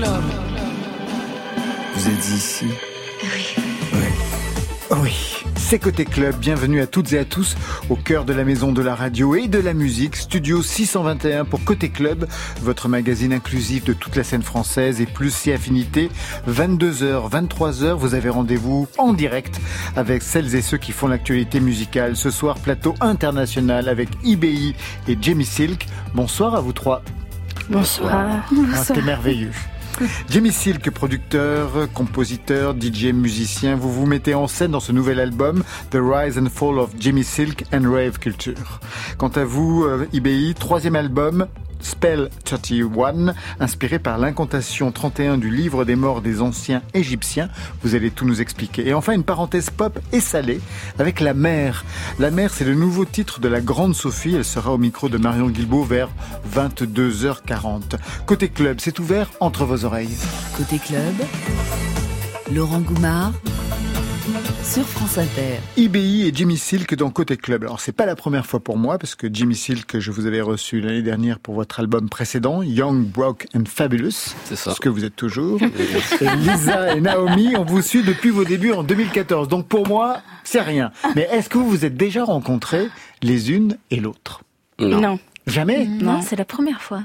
club. Vous êtes ici? Oui. Oui. Oui. C'est Côté Club, bienvenue à toutes et à tous au cœur de la maison de la radio et de la musique, Studio 621 pour Côté Club, votre magazine inclusif de toute la scène française et plus si affinité. 22h, 23h, vous avez rendez-vous en direct avec celles et ceux qui font l'actualité musicale. Ce soir, plateau international avec IBI et Jamie Silk. Bonsoir à vous trois. Bonsoir. Ah, C'était merveilleux. Jimmy Silk, producteur, compositeur, DJ, musicien, vous vous mettez en scène dans ce nouvel album The Rise and Fall of Jimmy Silk and Rave Culture. Quant à vous, euh, IBI, troisième album, Spell 31, inspiré par l'incantation 31 du livre des morts des anciens égyptiens. Vous allez tout nous expliquer. Et enfin, une parenthèse pop et salée avec La Mer. La Mer, c'est le nouveau titre de la Grande Sophie. Elle sera au micro de Marion Guilbault vers 22h40. Côté club, c'est ouvert entre vos oreilles. Côté club, Laurent Goumard sur France Inter. IBI et Jimmy Silk dans Côté Club. Alors c'est pas la première fois pour moi parce que Jimmy Silk, je vous avais reçu l'année dernière pour votre album précédent, Young, Broke and Fabulous. C'est ça. Ce que vous êtes toujours. et Lisa et Naomi, on vous suit depuis vos débuts en 2014. Donc pour moi, c'est rien. Mais est-ce que vous vous êtes déjà rencontrés les unes et l'autre? Non. Non. Jamais? Non, c'est la première fois.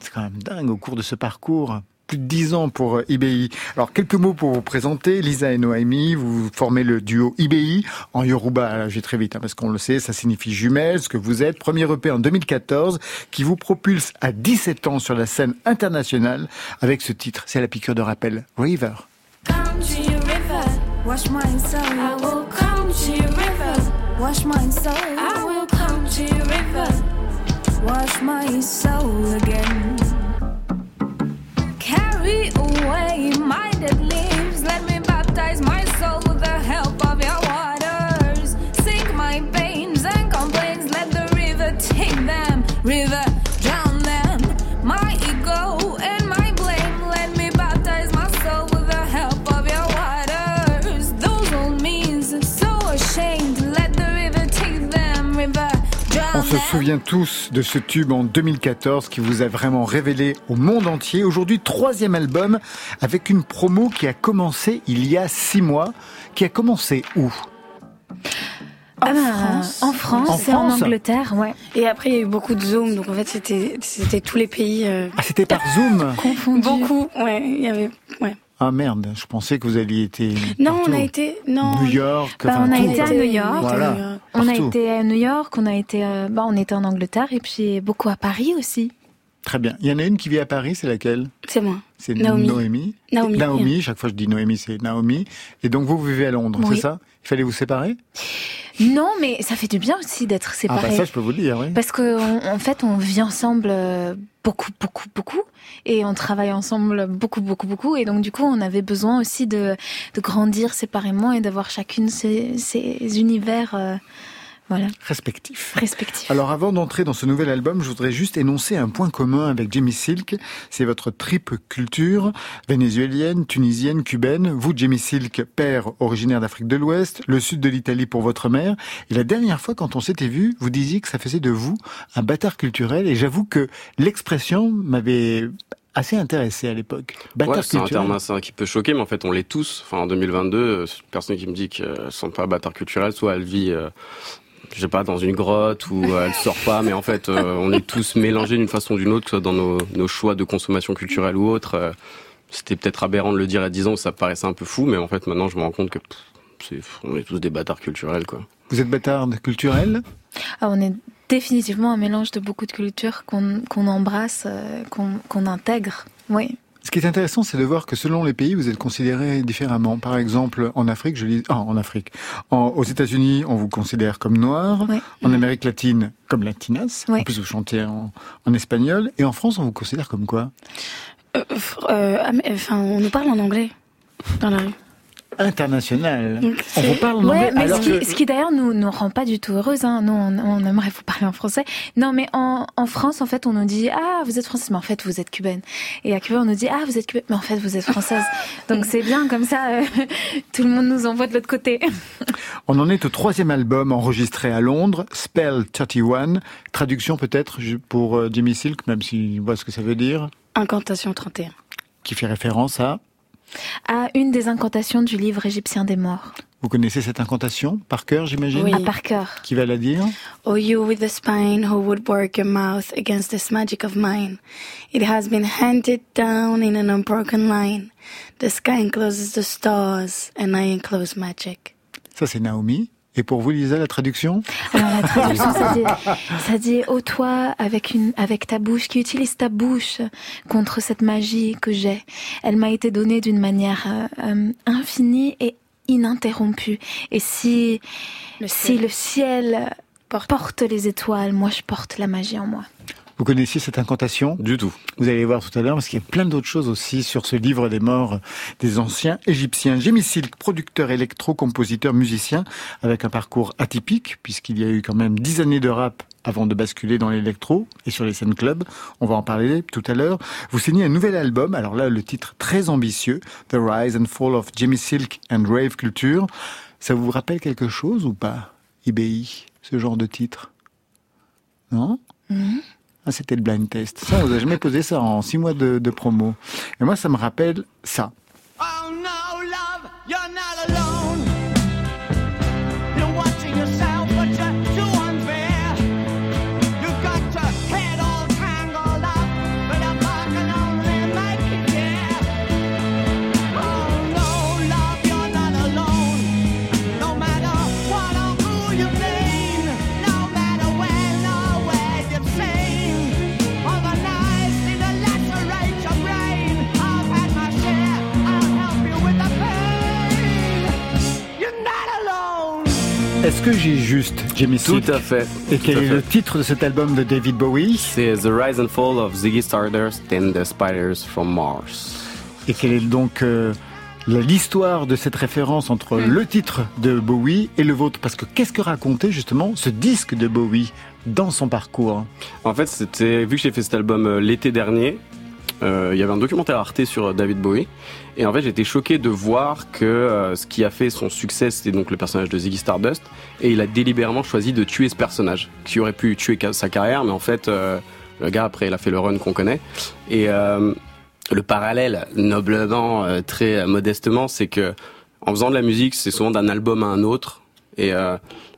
C'est quand même dingue au cours de ce parcours. Plus de 10 ans pour euh, IBI. Alors, quelques mots pour vous présenter. Lisa et Noémie, vous formez le duo IBI en Yoruba. Vais très vite, hein, parce qu'on le sait, ça signifie jumelle, ce que vous êtes. Premier EP en 2014, qui vous propulse à 17 ans sur la scène internationale avec ce titre. C'est la piqûre de rappel. River. Come to your river, wash my soul. I will come to your river, wash my soul. I will come to your river, wash my soul again. Away my dead leaves, let me baptize my se souvient tous de ce tube en 2014 qui vous a vraiment révélé au monde entier. Aujourd'hui, troisième album avec une promo qui a commencé il y a six mois. Qui a commencé où? En Ah France. bah, En France En et en France Angleterre, ouais. Et après, il y a eu beaucoup de Zoom, donc en fait, c'était c'était tous les pays euh, Ah, c'était par Zoom? Confondu. Beaucoup, ouais, il y avait, ouais. Ah merde, je pensais que vous alliez été Non, partout. on a été, non. New York. Bah, enfin, on a été à. New York. Voilà. On a été à New York, on a été, euh, bah, on était en Angleterre et puis beaucoup à Paris aussi. Très bien. Il y en a une qui vit à Paris, c'est laquelle? C'est moi. C'est Naomi. Noémie. Naomi. Naomi, chaque fois je dis Noémie, c'est Naomi. Et donc vous, vous vivez à Londres, Oui. c'est ça? Il fallait vous séparer? Non, mais ça fait du bien aussi d'être Ah séparés. bah ça, je peux vous le dire, oui. Parce que en fait, on vit ensemble euh, beaucoup, beaucoup, beaucoup, et on travaille ensemble beaucoup, beaucoup, beaucoup, et donc du coup, on avait besoin aussi de, de grandir séparément et d'avoir chacune ses, ses univers, euh, voilà, Respectif. respectifs. Alors avant d'entrer dans ce nouvel album, je voudrais juste énoncer un point commun avec Jamie Silk. C'est votre triple culture, vénézuélienne, tunisienne, cubaine. Vous, Jamie Silk, père originaire d'Afrique de l'Ouest, le sud de l'Italie pour votre mère. Et la dernière fois, quand on s'était vu, vous disiez que ça faisait de vous un bâtard culturel. Et j'avoue que l'expression m'avait assez intéressé à l'époque. Bâtard Ouais, c'est un terme assez- qui peut choquer, mais en fait, on l'est tous. Enfin, en 2022, euh, une personne qui me dit qu'elle ne sont pas bâtard culturel, soit elle vit, euh, je sais pas, dans une grotte ou euh, elle sort pas, mais en fait, euh, on est tous mélangés d'une façon ou d'une autre, que ce soit dans nos, nos choix de consommation culturelle ou autre. Euh, C'était peut-être aberrant de le dire à 10 ans, ça paraissait un peu fou, mais en fait, maintenant, je me rends compte que pff, c'est, on est tous des bâtards culturels, quoi. Vous êtes bâtard culturel? Ah, on est définitivement un mélange de beaucoup de cultures qu'on qu'on embrasse, euh, qu'on qu'on intègre. Oui. Ce qui est intéressant, c'est de voir que selon les pays, vous êtes considérés différemment. Par exemple, en Afrique, je lis, ah, en Afrique, En- aux États-Unis, on vous considère comme noir. Oui. En Amérique latine, comme latinas. Oui. En plus, vous chantez en, en espagnol. Et en France, on vous considère comme quoi? Euh, euh, enfin, on nous parle en anglais dans la rue. International. Donc, On vous parle en Ouais, anglais. mais alors ce qui, que- ce qui d'ailleurs nous nous rend pas du tout heureuse. Hein. Nous, on, on aimerait vous parler en français. Non, mais en, en France, en fait, on nous dit ah vous êtes française, mais en fait vous êtes cubaine. Et à Cuba, on nous dit ah vous êtes cubaine, mais en fait vous êtes française. Donc c'est bien comme ça. euh, tout le monde nous envoie de l'autre côté. On en est au troisième album enregistré à Londres, Spell 31. Traduction peut-être pour euh, Jimmy Silk, même s'il voit ce que ça veut dire. Incantation 31. qui fait référence à... À une des incantations du livre égyptien des morts. Vous connaissez cette incantation par cœur, j'imagine Oui. À par cœur. Qui va la dire? O you with the spine who would work your mouth against this magic of mine. It has been handed down in an unbroken line. The sky encloses the stars and I enclose magic. Ça, c'est Naomi. Et pour vous, Lisa, la traduction Alors la traduction, ça dit, ça dit ô toi avec une, avec ta bouche, qui utilise ta bouche contre cette magie que j'ai. Elle m'a été donnée d'une manière euh, euh, infinie et ininterrompue. Et si, Le si ciel. le ciel Porte. porte les étoiles, moi je porte la magie en moi. Vous connaissiez cette incantation? Du tout. Vous allez voir tout à l'heure, parce qu'il y a plein d'autres choses aussi sur ce livre des morts des anciens égyptiens. Jimmy Silk, producteur électro, compositeur, musicien, avec un parcours atypique, puisqu'il y a eu quand même dix années de rap avant de basculer dans l'électro et sur les scènes clubs. On va en parler tout à l'heure. Vous signez un nouvel album, alors là, le titre très ambitieux, The Rise and Fall of Jimmy Silk and Rave Culture. Ça vous rappelle quelque chose ou pas, IBI, ce genre de titre? Non ah, c'était le blind test. Ça, on vous a jamais posé ça en six mois de, de promo. Et moi, ça me rappelle ça. Oh no, love, you're not alone. Que j'ai juste, Jamie Tout à fait. Et quel est fait. le titre de cet album de David Bowie? C'est The Rise and Fall of Ziggy Stardust and the Spiders from Mars. Et quelle est donc euh, l'histoire de cette référence entre le titre de Bowie et le vôtre? Parce que qu'est-ce que racontait justement ce disque de Bowie dans son parcours? En fait, c'était vu que j'ai fait cet album euh, l'été dernier, euh, il y avait un documentaire Arte sur David Bowie, et en fait j'étais choqué de voir que euh, ce qui a fait son succès, c'était donc le personnage de Ziggy Stardust, et il a délibérément choisi de tuer ce personnage, qui aurait pu tuer sa carrière, mais en fait euh, le gars après il a fait le run qu'on connaît, et le parallèle noblement, très modestement, c'est que en faisant de la musique, c'est souvent d'un album à un autre. Et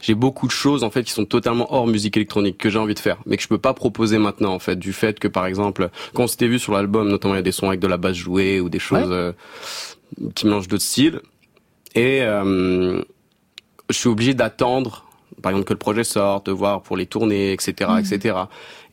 j'ai beaucoup de choses en fait qui sont totalement hors musique électronique que j'ai envie de faire, mais que je peux pas proposer maintenant en fait du fait que par exemple quand on s'était vu sur l'album, notamment il y a des sons avec de la basse jouée ou des choses Ouais. euh, qui mélangent d'autres styles. Et euh, je suis obligé d'attendre, par exemple que le projet sorte, de voir pour les tournées, etc., etc.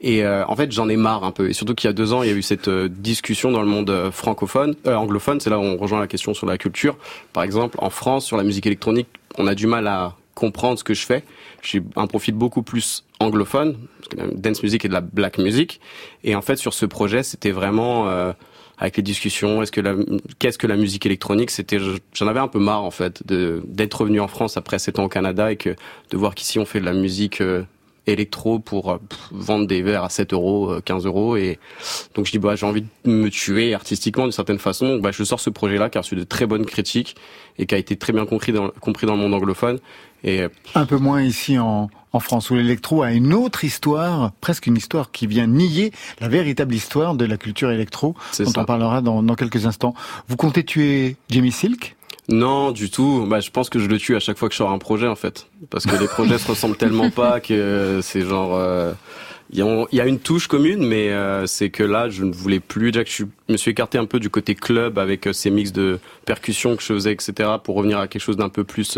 Et euh, en fait, j'en ai marre un peu. Et surtout qu'il y a deux ans, il y a eu cette euh, discussion dans le monde euh, francophone, euh, anglophone. C'est là où on rejoint la question sur la culture. Par exemple, en France, sur la musique électronique, on a du mal à comprendre ce que je fais. J'ai un profil beaucoup plus anglophone, parce dance music et de la black music. Et en fait, sur ce projet, c'était vraiment euh, avec les discussions. Est-ce que la, qu'est-ce que la musique électronique? C'était, j'en avais un peu marre en fait de d'être revenu en France après sept ans au Canada et que de voir qu'ici on fait de la musique euh, électro pour euh, pff, vendre des verres à 7 euros, euh, 15 euros. Et donc je dis, bah, j'ai envie de me tuer artistiquement d'une certaine façon. Donc, bah, je sors ce projet-là qui a reçu de très bonnes critiques et qui a été très bien compris dans, compris dans le monde anglophone. Et euh, Un peu moins ici en, en France, où l'électro a une autre histoire, presque une histoire qui vient nier la véritable histoire de la culture électro, c'est dont ça. on parlera dans, dans quelques instants. Vous comptez tuer Jamie Silk? Non, du tout. Bah, je pense que je le tue à chaque fois que je sors un projet, en fait. Parce que les projets se ressemblent tellement pas que c'est genre... euh, Il y, a, une touche commune, mais euh, c'est que là, je ne voulais plus. Déjà que je me suis écarté un peu du côté club avec euh, ces mix de percussions que je faisais, etc., pour revenir à quelque chose d'un peu plus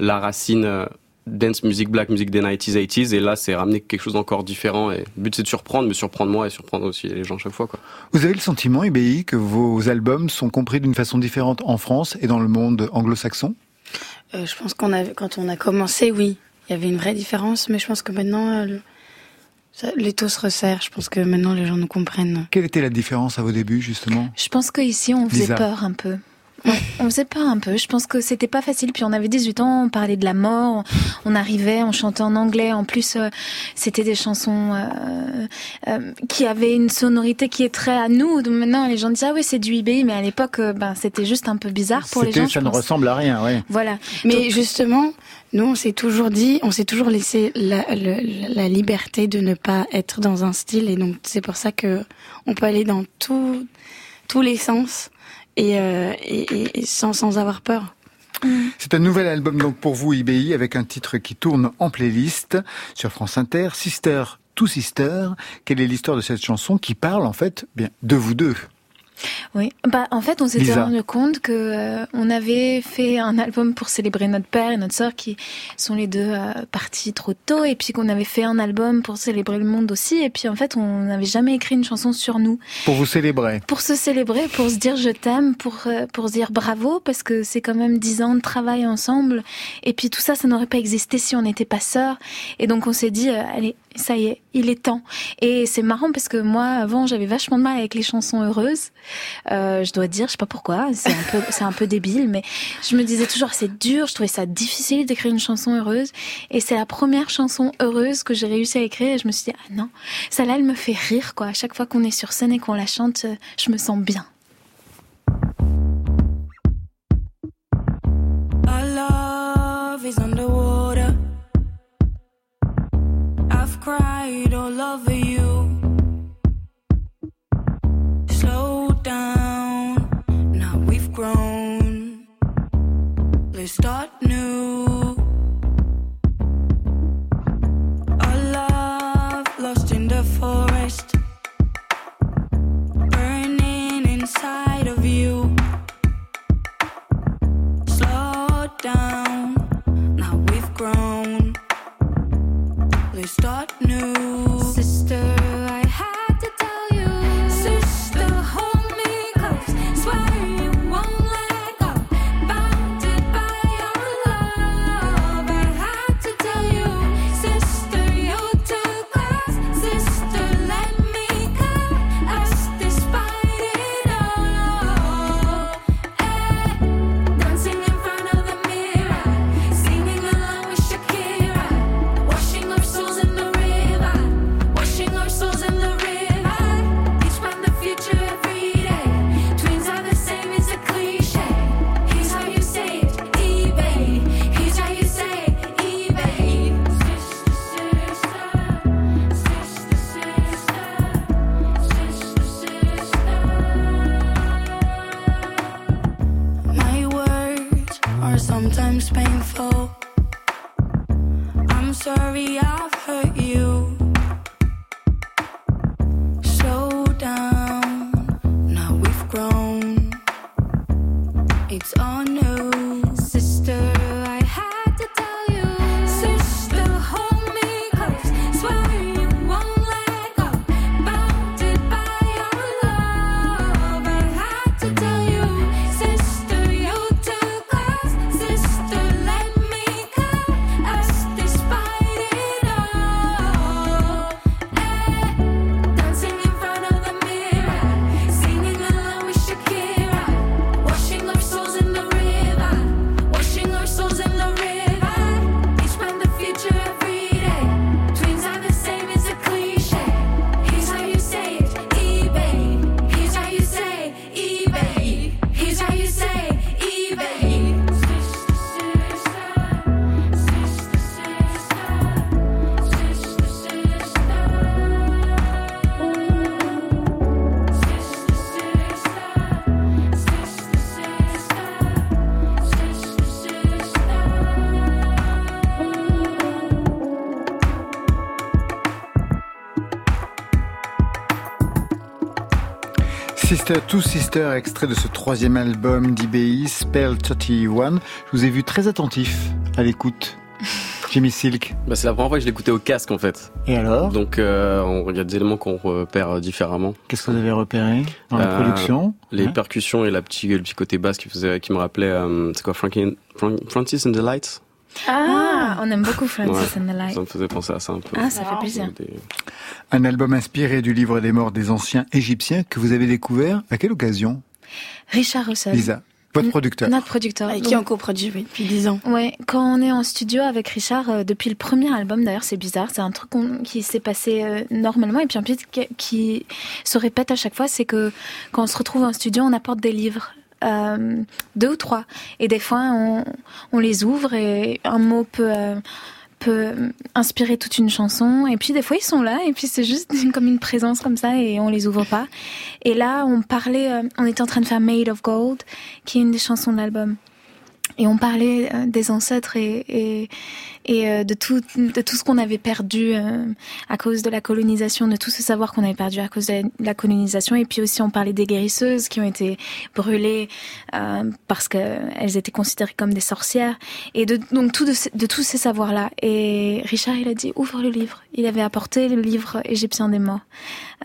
la racine dance music, black music des 90s, 80s. Et là, c'est ramener quelque chose d'encore différent. Et le but, c'est de surprendre, me surprendre moi et surprendre aussi les gens chaque fois. Quoi. Vous avez le sentiment, IBI, que vos albums sont compris d'une façon différente en France et dans le monde anglo-saxon? Euh, je pense qu'on a, quand on a commencé, oui, il y avait une vraie différence, mais je pense que maintenant, euh, le- ça- les taux se resserrent. Je pense que maintenant, les gens nous comprennent. Quelle était la différence à vos débuts, justement? Je pense qu'ici, on faisait Lisa. peur un peu. On faisait peur un peu. Je pense que c'était pas facile. Puis on avait 18 ans, on parlait de la mort, on arrivait, on chantait en anglais. En plus, euh, c'était des chansons euh, euh, qui avaient une sonorité qui est très à nous. Donc maintenant, les gens disent ah oui, c'est du IBI, mais à l'époque, euh, ben c'était juste un peu bizarre pour les gens. Ça je ne pense. ressemble à rien, ouais. Voilà. Mais Donc- justement, nous, on s'est toujours dit, on s'est toujours laissé la, le- la liberté de ne pas être dans un style, et donc c'est pour ça que on peut aller dans tout, tous les sens et, euh, et, et- et sans, sans avoir peur. C'est un nouvel album donc pour vous IBI avec un titre qui tourne en playlist sur France Inter, Sister to Sister. Quelle est l'histoire de cette chanson qui parle en fait bien de vous deux? Oui, bah en fait, on s'était rendu compte que euh, on avait fait un album pour célébrer notre père et notre sœur qui sont les deux euh, partis trop tôt, et puis qu'on avait fait un album pour célébrer le monde aussi, et puis en fait, on n'avait jamais écrit une chanson sur nous pour vous célébrer. pour se célébrer, pour se dire je t'aime, pour euh, pour se dire bravo parce que c'est quand même dix ans de travail ensemble, et puis tout ça, ça n'aurait pas existé si on n'était pas sœurs, et donc on s'est dit allez. Ça y est, il est temps. Et c'est marrant parce que moi, avant, j'avais vachement de mal avec les chansons heureuses. Euh, je dois dire, je sais pas pourquoi, c'est un peu, c'est un peu débile, mais je me disais toujours c'est dur, je trouvais ça difficile d'écrire une chanson heureuse, et c'est la première chanson heureuse que j'ai réussi à écrire, et je me suis dit ah non, celle-là elle me fait rire quoi. À chaque fois qu'on est sur scène et qu'on la chante, euh, je me sens bien. Start new. Our love lost in the forest, burning inside of you. Slow down, now we've grown. Let's start new. Sister to Sister, extrait de ce troisième album d'IBI, Spell 31. Je vous ai vu très attentif à l'écoute. Jimmy Silk. Bah, c'est la première fois que je l'écoutais au casque en fait. Et alors? Donc euh, on- il y a des éléments qu'on repère différemment. Qu'est-ce que vous avez repéré dans la Euh, production? Les percussions et la le petit côté basse qui, faisait, qui me rappelait, euh, c'est quoi, Frankie, Fran- Francis and the Lights? Ah, on aime beaucoup Francis Ouais. and the Light. Ça me faisait penser à ça un peu. Ah, ça fait plaisir. Un album inspiré du livre des morts des anciens égyptiens que vous avez découvert. À quelle occasion? Richard Russell, Lisa, votre producteur. notre producteur. Avec qui on coproduit oui, depuis 10 ans. Ouais, quand on est en studio avec Richard, euh, depuis le premier album d'ailleurs, c'est bizarre, c'est un truc qui s'est passé euh, normalement et puis en plus qui, qui se répète à chaque fois, c'est que quand on se retrouve en studio, on apporte des livres. Euh, deux ou trois et des fois on, les ouvre et un mot peut euh, peut inspirer toute une chanson. Et puis des fois ils sont là et puis c'est juste comme une présence comme ça et on les ouvre pas. Et là on parlait, euh, on était en train de faire Made of Gold, qui est une des chansons de l'album. Et on parlait euh, des ancêtres et, et, et euh, de tout, de tout ce qu'on avait perdu euh, à cause de la colonisation, de tout ce savoir qu'on avait perdu à cause de la colonisation. Et puis aussi, on parlait des guérisseuses qui ont été brûlées euh, parce qu'elles étaient considérées comme des sorcières. Et de, donc tout de, de tous ces savoirs-là. Et Richard, il a dit, ouvre le livre. Il avait apporté le livre égyptien des morts.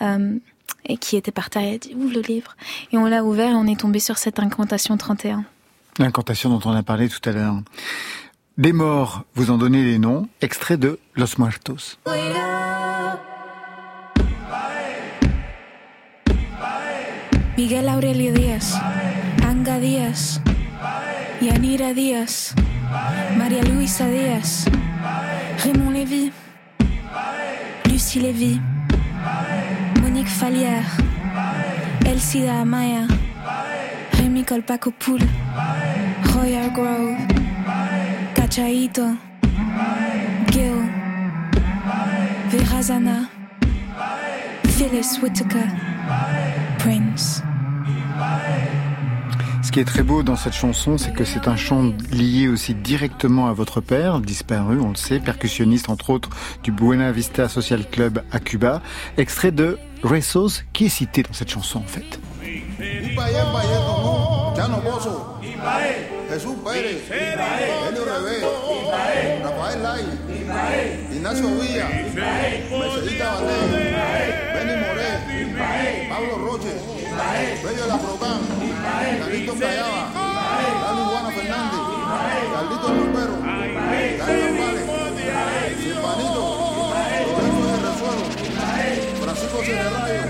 Euh, et qui était par terre, il a dit, ouvre le livre. Et on l'a ouvert et on est tombé sur cette incantation 31. L'incantation dont on a parlé tout à l'heure. Des morts, vous en donnez les noms. Extrait de Los Muertos. Miguel Aurelio Díaz, Anga Díaz, Yanira Díaz, María Luisa Díaz, Raymond Lévy, Lucie Lévy, Monique Falière, Elsida Amaya, Colpacopoul, Royal Grove, Cachaito, Gil, Virazana, Phyllis Whitaker, Prince. Ce qui est très beau dans cette chanson, c'est que c'est un chant lié aussi directement à votre père, disparu, on le sait, percussionniste entre autres du Buena Vista Social Club à Cuba. Extrait de Rezos, qui est cité dans cette chanson en fait. Chano Bozo, Jesús Pérez, Helio Rebé, Rafael Lai, Ignacio Villa, Mercedita Valdés, Benny Moré, Pablo Roche, Bello La Procán, Carlito Callaba, Dani Juana Fernández, Carlito Rompero, Dani Vales, Silvanito, Lorenzo de Resuelo, Francisco Cererayo,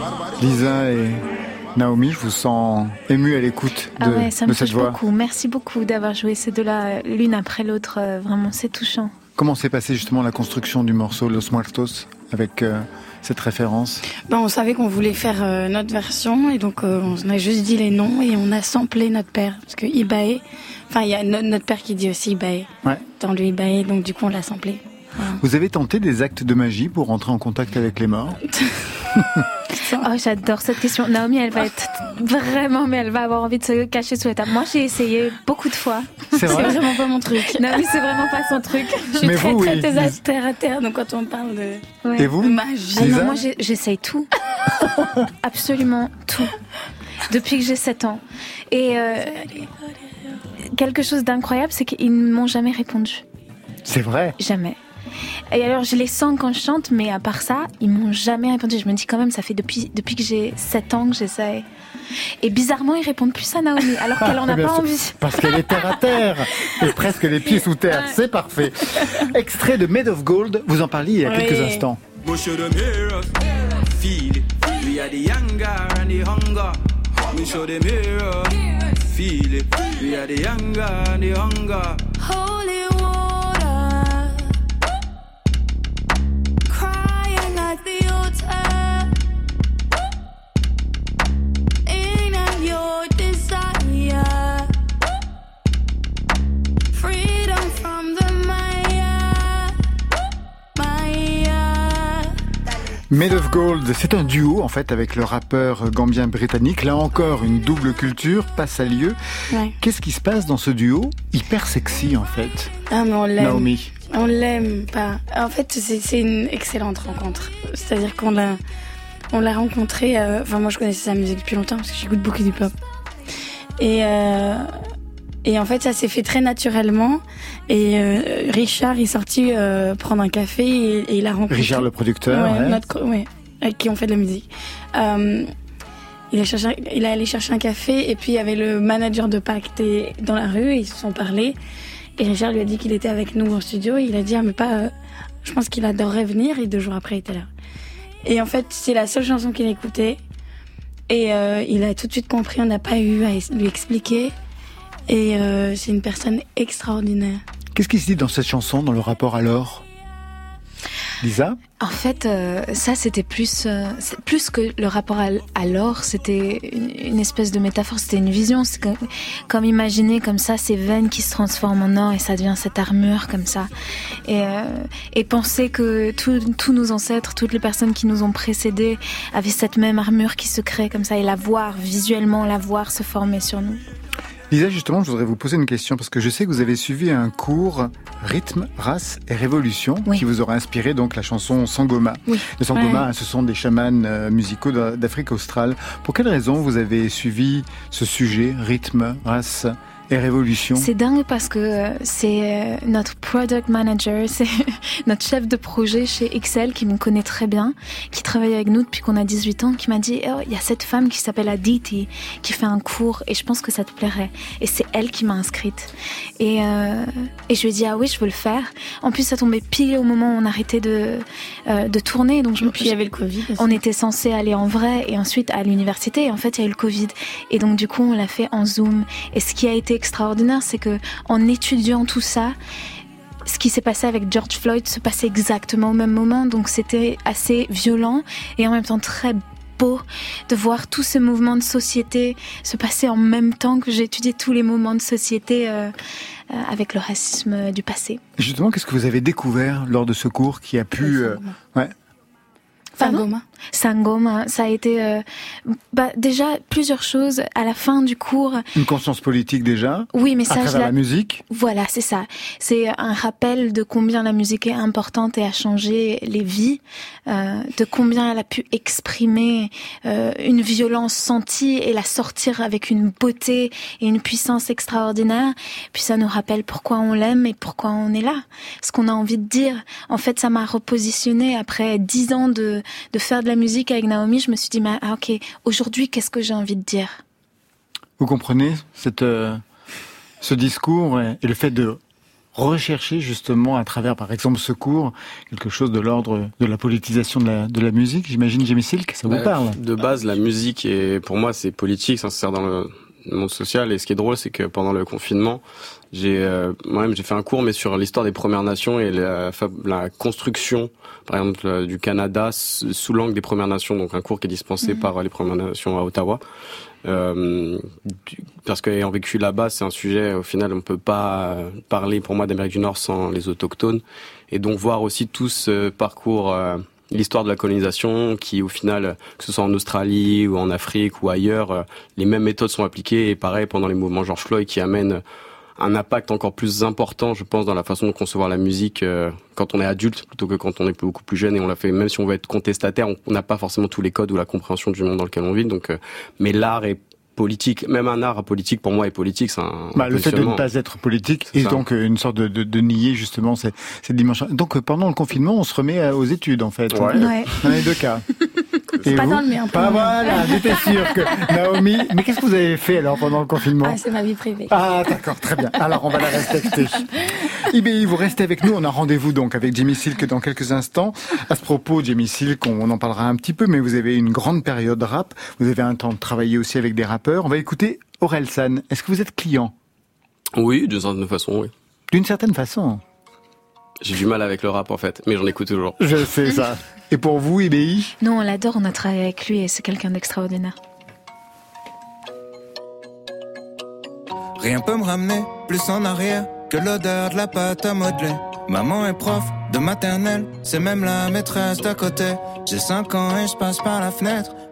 Barbarito. Naomi, je vous sens ému à l'écoute de, Ah ouais, ça de me cette voix. beaucoup. Merci beaucoup d'avoir joué ces deux-là euh, l'une après l'autre. euh, Vraiment, c'est touchant. Comment s'est passée justement la construction du morceau Los Muertos avec euh, cette référence Ben, on savait qu'on voulait faire euh, notre version et donc euh, on a juste dit les noms et on a samplé notre père parce que Ibae, enfin il y a no- notre père qui dit aussi Ibae Ouais. dans le Ibae donc du coup on l'a samplé. Vous avez tenté des actes de magie pour rentrer en contact avec les morts Oh, j'adore cette question. Naomi, elle va être vraiment, mais elle va avoir envie de se cacher sous la table. Moi, j'ai essayé beaucoup de fois. C'est vrai vraiment pas mon truc. Naomi, c'est vraiment pas son truc. Je suis Mais très vous, très oui. très à terre à terre donc quand on parle de, Ouais. Et vous de magie. Ah non, moi, j'essaye tout. Absolument tout. Depuis que j'ai 7 ans. Et euh, quelque chose d'incroyable, c'est qu'ils ne m'ont jamais répondu. C'est vrai Jamais. Et alors, je les sens quand je chante, mais à part ça, ils m'ont jamais répondu. Je me dis quand même, ça fait depuis, depuis que j'ai 7 ans que j'essaie. Et bizarrement, ils répondent plus à Naomi, alors qu'elle en a Ah, Bien pas sûr. envie. Parce qu'elle est terre à terre et presque les pieds sous terre, c'est parfait. Extrait de Made of Gold, vous en parliez il y a quelques instants. We show them feel it. We are the and the hunger. Holy Made of Gold, c'est un duo en fait avec le rappeur gambien britannique. Là encore, une double culture passe à lieu. Ouais. Qu'est-ce qui se passe dans ce duo? Hyper sexy en fait. Ah mais on l'aime. Naomi. On l'aime pas. En fait, c'est une excellente rencontre. C'est-à-dire qu'on l'a, on l'a rencontré. euh, Enfin, moi, je connaissais sa musique depuis longtemps parce que j'écoute beaucoup du pop. Et euh, et en fait, ça s'est fait très naturellement. Et euh, Richard est sorti euh, prendre un café et, et il a rencontré. Richard le producteur. Ouais, ouais. notre ouais, avec qui on fait de la musique. Euh, il, a cherché, il est allé chercher un café et puis il y avait le manager de Pacte et- dans la rue et ils se sont parlé. Et Richard lui a dit qu'il était avec nous en studio. Et il a dit ah mais pas, euh, je pense qu'il adorerait venir. Et deux jours après il était là. Et en fait c'est la seule chanson qu'il écoutait. Et euh, il a tout de suite compris, on n'a pas eu à lui expliquer. Et euh, c'est une personne extraordinaire. Qu'est-ce qui se dit dans cette chanson, dans le rapport à l'or? Lisa En fait, euh, ça c'était plus, euh, plus que le rapport à, l'or, c'était une, espèce de métaphore, c'était une vision. C'est comme, imaginer comme ça ces veines qui se transforment en or et ça devient cette armure comme ça. Et, euh, et penser que tous nos ancêtres, toutes les personnes qui nous ont précédés avaient cette même armure qui se crée comme ça et la voir visuellement, la voir se former sur nous. Lisa, justement, je voudrais vous poser une question parce que je sais que vous avez suivi un cours rythme, race et révolution Oui. qui vous aura inspiré donc la chanson Sangoma. Oui. Les Sangoma, ce sont des chamans euh, musicaux d'A- d'Afrique australe. Pour quelle raison vous avez suivi ce sujet rythme, race et révolution C'est dingue parce que euh, c'est euh, notre product manager, c'est notre chef de projet chez Excel qui me connaît très bien, qui travaille avec nous depuis qu'on a 18 ans, qui m'a dit Oh, il y a cette femme qui s'appelle Aditi qui fait un cours et je pense que ça te plairait. Et c'est elle qui m'a inscrite. Et, euh, et je lui ai dit ah oui, je veux le faire. En plus, ça tombait pile au moment où on arrêtait de, euh, de tourner, donc je me Puis il y avait le Covid. aussi. on était censé aller en vrai et ensuite à l'université. Et en fait, il y a eu le Covid. Et donc, du coup, on l'a fait en Zoom. Et ce qui a été extraordinaire, c'est que en étudiant tout ça, ce qui s'est passé avec George Floyd se passait exactement au même moment. Donc, c'était assez violent et en même temps très beau de voir tous ces mouvements de société se passer en même temps que j'ai étudié tous les mouvements de société euh, euh, avec le racisme du passé. Justement, qu'est-ce que vous avez découvert lors de ce cours qui a pu... euh, ouais. Pardon Sangoma. Ça a été euh, bah, déjà plusieurs choses à la fin du cours. Une conscience politique déjà, Oui, mais à ça, je travers la- la musique. Voilà, c'est ça. C'est un rappel de combien la musique est importante et a changé les vies, euh, de combien elle a pu exprimer euh, une violence sentie et la sortir avec une beauté et une puissance extraordinaire. Puis ça nous rappelle pourquoi on l'aime et pourquoi on est là, ce qu'on a envie de dire. En fait, ça m'a repositionné après dix ans de, de faire de la musique avec Naomi. Je me suis dit, mais, ah, ok, aujourd'hui, qu'est-ce que j'ai envie de dire? Vous comprenez cette, euh, ce discours et, et le fait de rechercher justement à travers, par exemple, ce cours, quelque chose de l'ordre de la politisation de la, de la musique. J'imagine, Jamie Silk, ça vous Bah, parle? De base, la musique, est, pour moi, c'est politique, ça sert dans le monde social. Et ce qui est drôle, c'est que pendant le confinement, j'ai euh, moi-même j'ai fait un cours, mais sur l'histoire des Premières Nations et la, la construction, par exemple, euh, du Canada sous l'angle des Premières Nations. Donc un cours qui est dispensé par euh, les Premières Nations à Ottawa. Euh, parce qu'ayant vécu là-bas, c'est un sujet, au final, on peut pas euh, parler pour moi d'Amérique du Nord sans les autochtones. Et donc voir aussi tout ce parcours, euh, l'histoire de la colonisation, qui au final, que ce soit en Australie ou en Afrique ou ailleurs, euh, les mêmes méthodes sont appliquées. Et pareil, pendant les mouvements George Floyd, qui amènent un impact encore plus important, je pense, dans la façon de concevoir la musique euh, quand on est adulte plutôt que quand on est beaucoup plus jeune. Et on l'a fait, même si on veut être contestataire, on n'a pas forcément tous les codes ou la compréhension du monde dans lequel on vit. Donc, euh, mais l'art est politique, même un art politique pour moi est politique. C'est un Bah, le fait de ne pas être politique et ça. donc une sorte de, de, de nier justement ces- cette dimension. Donc euh, pendant le confinement, on se remet euh, aux études en fait. Ouais. Ouais. Dans les deux cas. Et Pas vous dans le mien, pas mien. voilà, j'étais sûr que Naomi. Mais qu'est-ce que vous avez fait alors pendant le confinement Ah, c'est ma vie privée. Ah d'accord, très bien. Alors on va la respecter. IBI, vous restez avec nous. On a rendez-vous donc avec Jimmy Silk dans quelques instants. À ce propos, Jimmy Silk, on en parlera un petit peu, mais vous avez une grande période rap. Vous avez un temps de travailler aussi avec des rappeurs. On va écouter Aurel San. Est-ce que vous êtes client? Oui, d'une certaine façon, oui. D'une certaine façon. J'ai du mal avec le rap en fait, mais j'en écoute toujours. Je sais ça. Et pour vous, IBI? Nous, on l'adore, on a travaillé avec lui et c'est quelqu'un d'extraordinaire. Rien peut me ramener plus en arrière que l'odeur de la pâte à modeler. Maman est prof de maternelle, c'est même la maîtresse d'à côté. J'ai 5 ans et je passe par la fenêtre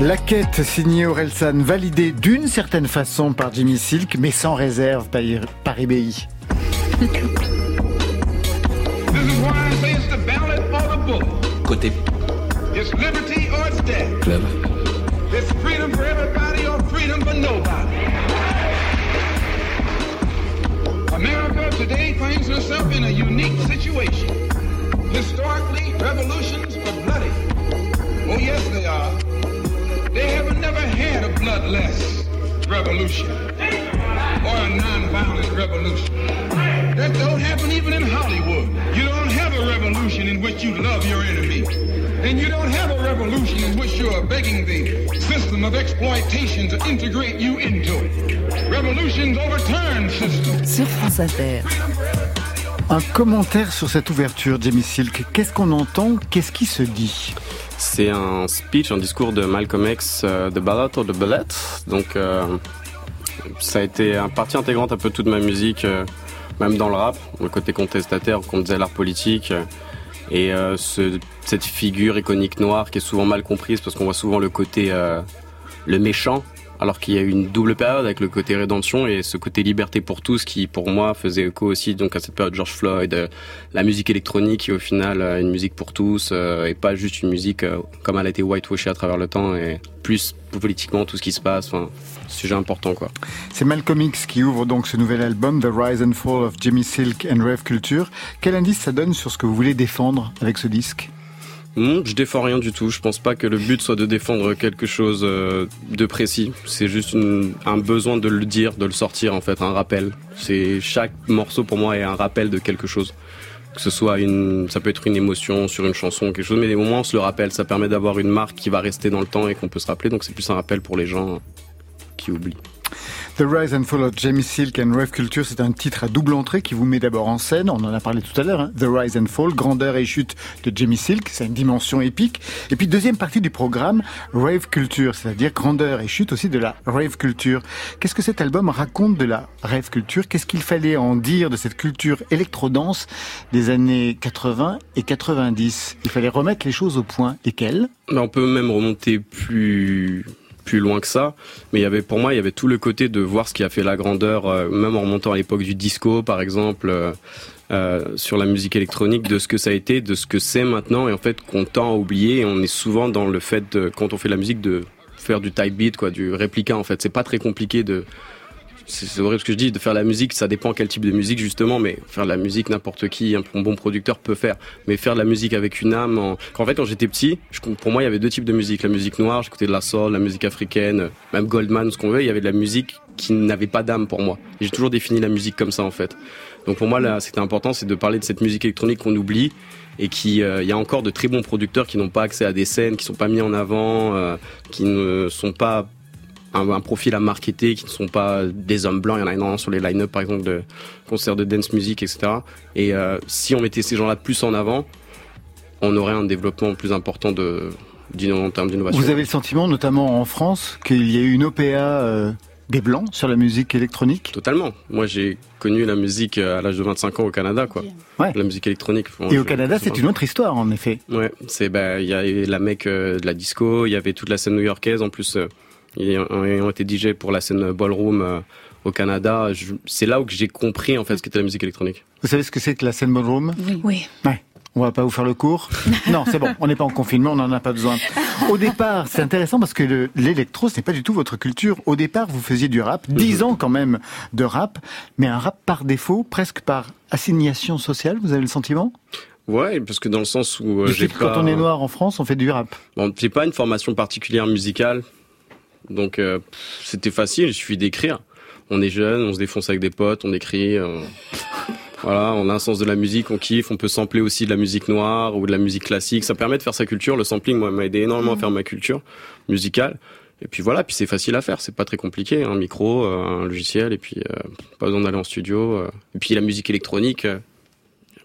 La quête signée Orelsan, validée d'une certaine façon par Jimmy Silk, mais sans réserve par, par IBI. This is why I say it's the ballot for the book. Côté It's liberty or it's death. club. It's freedom for everybody or freedom for nobody. America today finds herself in a unique situation. Historically, revolutions are bloody. Oh, yes, they are. They have never had a bloodless revolution or a nonviolent revolution. That don't happen even in Hollywood. You don't have a revolution in which you love your enemy. And you don't have a revolution in which you are begging the system of exploitation to integrate you into it. Revolutions overturn systems. Sur France Inter. Un commentaire sur cette ouverture, Jamie Silk. Qu'est-ce qu'on entend? Qu'est-ce qui se dit? C'est un speech, un discours de Malcolm X, euh, The Ballad or the Bullet. Donc, euh, ça a été un partie intégrante un peu toute ma musique, euh, même dans le rap, le côté contestataire, qu'on disait l'art politique. euh, et euh, ce- cette figure iconique noire qui est souvent mal comprise parce qu'on voit souvent le côté euh, le méchant, alors qu'il y a eu une double période avec le côté rédemption et ce côté liberté pour tous qui, pour moi, faisait écho aussi donc à cette période George Floyd, euh, la musique électronique qui au final euh, une musique pour tous euh, et pas juste une musique comme elle a été whitewashée à travers le temps et plus politiquement tout ce qui se passe. Enfin, sujet important quoi. C'est Malcolm X qui ouvre donc ce nouvel album, The Rise and Fall of Jimmy Silk and Rave Culture. Quel indice ça donne sur ce que vous voulez défendre avec ce disque? Je défends rien du tout. Je pense pas que le but soit de défendre quelque chose euh, de précis. C'est juste un besoin de le dire, de le sortir en fait, un rappel. C'est chaque morceau pour moi est un rappel de quelque chose. Que ce soit une, ça peut être une émotion sur une chanson, quelque chose, mais au moins on se le rappelle. Ça permet d'avoir une marque qui va rester dans le temps et qu'on peut se rappeler. Donc c'est plus un rappel pour les gens qui oublient. The Rise and Fall of Jamie Silk and Rave Culture, c'est un titre à double entrée qui vous met d'abord en scène. On en a parlé tout à l'heure. hein. The Rise and Fall, grandeur et chute de Jamie Silk, c'est une dimension épique. Et puis deuxième partie du programme, Rave Culture, c'est-à-dire grandeur et chute aussi de la Rave Culture. Qu'est-ce que cet album raconte de la Rave Culture? Qu'est-ce qu'il fallait en dire de cette culture électrodance des années 80 et 90 Il fallait remettre les choses au point. Lesquelles Mais on peut même remonter plus plus loin que ça, mais il y avait pour moi il y avait tout le côté de voir ce qui a fait la grandeur, euh, même en remontant à l'époque du disco par exemple, euh, euh, sur la musique électronique, de ce que ça a été, de ce que c'est maintenant, et en fait qu'on tend à oublier. On est souvent dans le fait de, quand on fait la musique de faire du type beat, quoi, du réplica en fait. C'est pas très compliqué de c'est horrible ce que je dis, de faire la musique, ça dépend quel type de musique justement, mais faire de la musique, n'importe qui, un bon producteur peut faire. Mais faire de la musique avec une âme, en... en fait quand j'étais petit, je- pour moi il y avait deux types de musique. La musique noire, j'écoutais de la soul, la musique africaine, même Goldman, ce qu'on veut, il y avait de la musique qui n'avait pas d'âme pour moi. J'ai toujours défini la musique comme ça en fait. Donc pour moi là, c'était important, c'est de parler de cette musique électronique qu'on oublie et qui, euh, il y a encore de très bons producteurs qui n'ont pas accès à des scènes, qui sont pas mis en avant, euh, qui ne sont pas un, un profil à marketer qui ne sont pas des hommes blancs. Il y en a énormément sur les line-up, par exemple, de concerts de dance music, etc. Et euh, si on mettait ces gens-là plus en avant, on aurait un développement plus important de, en termes d'innovation. Vous avez le sentiment, notamment en France, qu'il y a eu une OPA euh, des Blancs sur la musique électronique? Totalement. Moi, j'ai connu la musique euh, à l'âge de 25 ans au Canada, quoi. Ouais. La musique électronique. Et au Canada, c'est une autre histoire, en effet. Ouais, c'est bah il y avait la mec euh, de la disco, il y avait toute la scène new-yorkaise en plus. euh, ils ont ils ont été DJ pour la scène ballroom euh, au Canada. C'est là où j'ai compris en fait ce qu'était la musique électronique. Vous savez ce que c'est que la scène ballroom? Oui. Ouais. On va pas vous faire le cours. Non, c'est bon. On n'est pas en confinement, on n'en a pas besoin. Au départ, c'est intéressant parce que le- l'électro, c'est pas du tout votre culture. Au départ, vous faisiez du rap, dix ans quand même de rap, mais un rap par défaut, presque par assignation sociale. Vous avez le sentiment? Ouais, parce que dans le sens où euh, j'ai pas. Quand on est noir en France, on fait du rap. Bon, j'ai pas une formation particulière musicale, donc euh, c'était facile. Il suffit d'écrire. On est jeune, on se défonce avec des potes, on écrit. euh, voilà, on a un sens de la musique, on kiffe. On peut sampler aussi de la musique noire ou de la musique classique. Ça permet de faire sa culture. Le sampling, moi, m'a aidé énormément à faire ma culture musicale. Et puis voilà, puis c'est facile à faire, c'est pas très compliqué, un micro, euh, un logiciel, et puis euh, pas besoin d'aller en studio. euh. Et puis la musique électronique, euh,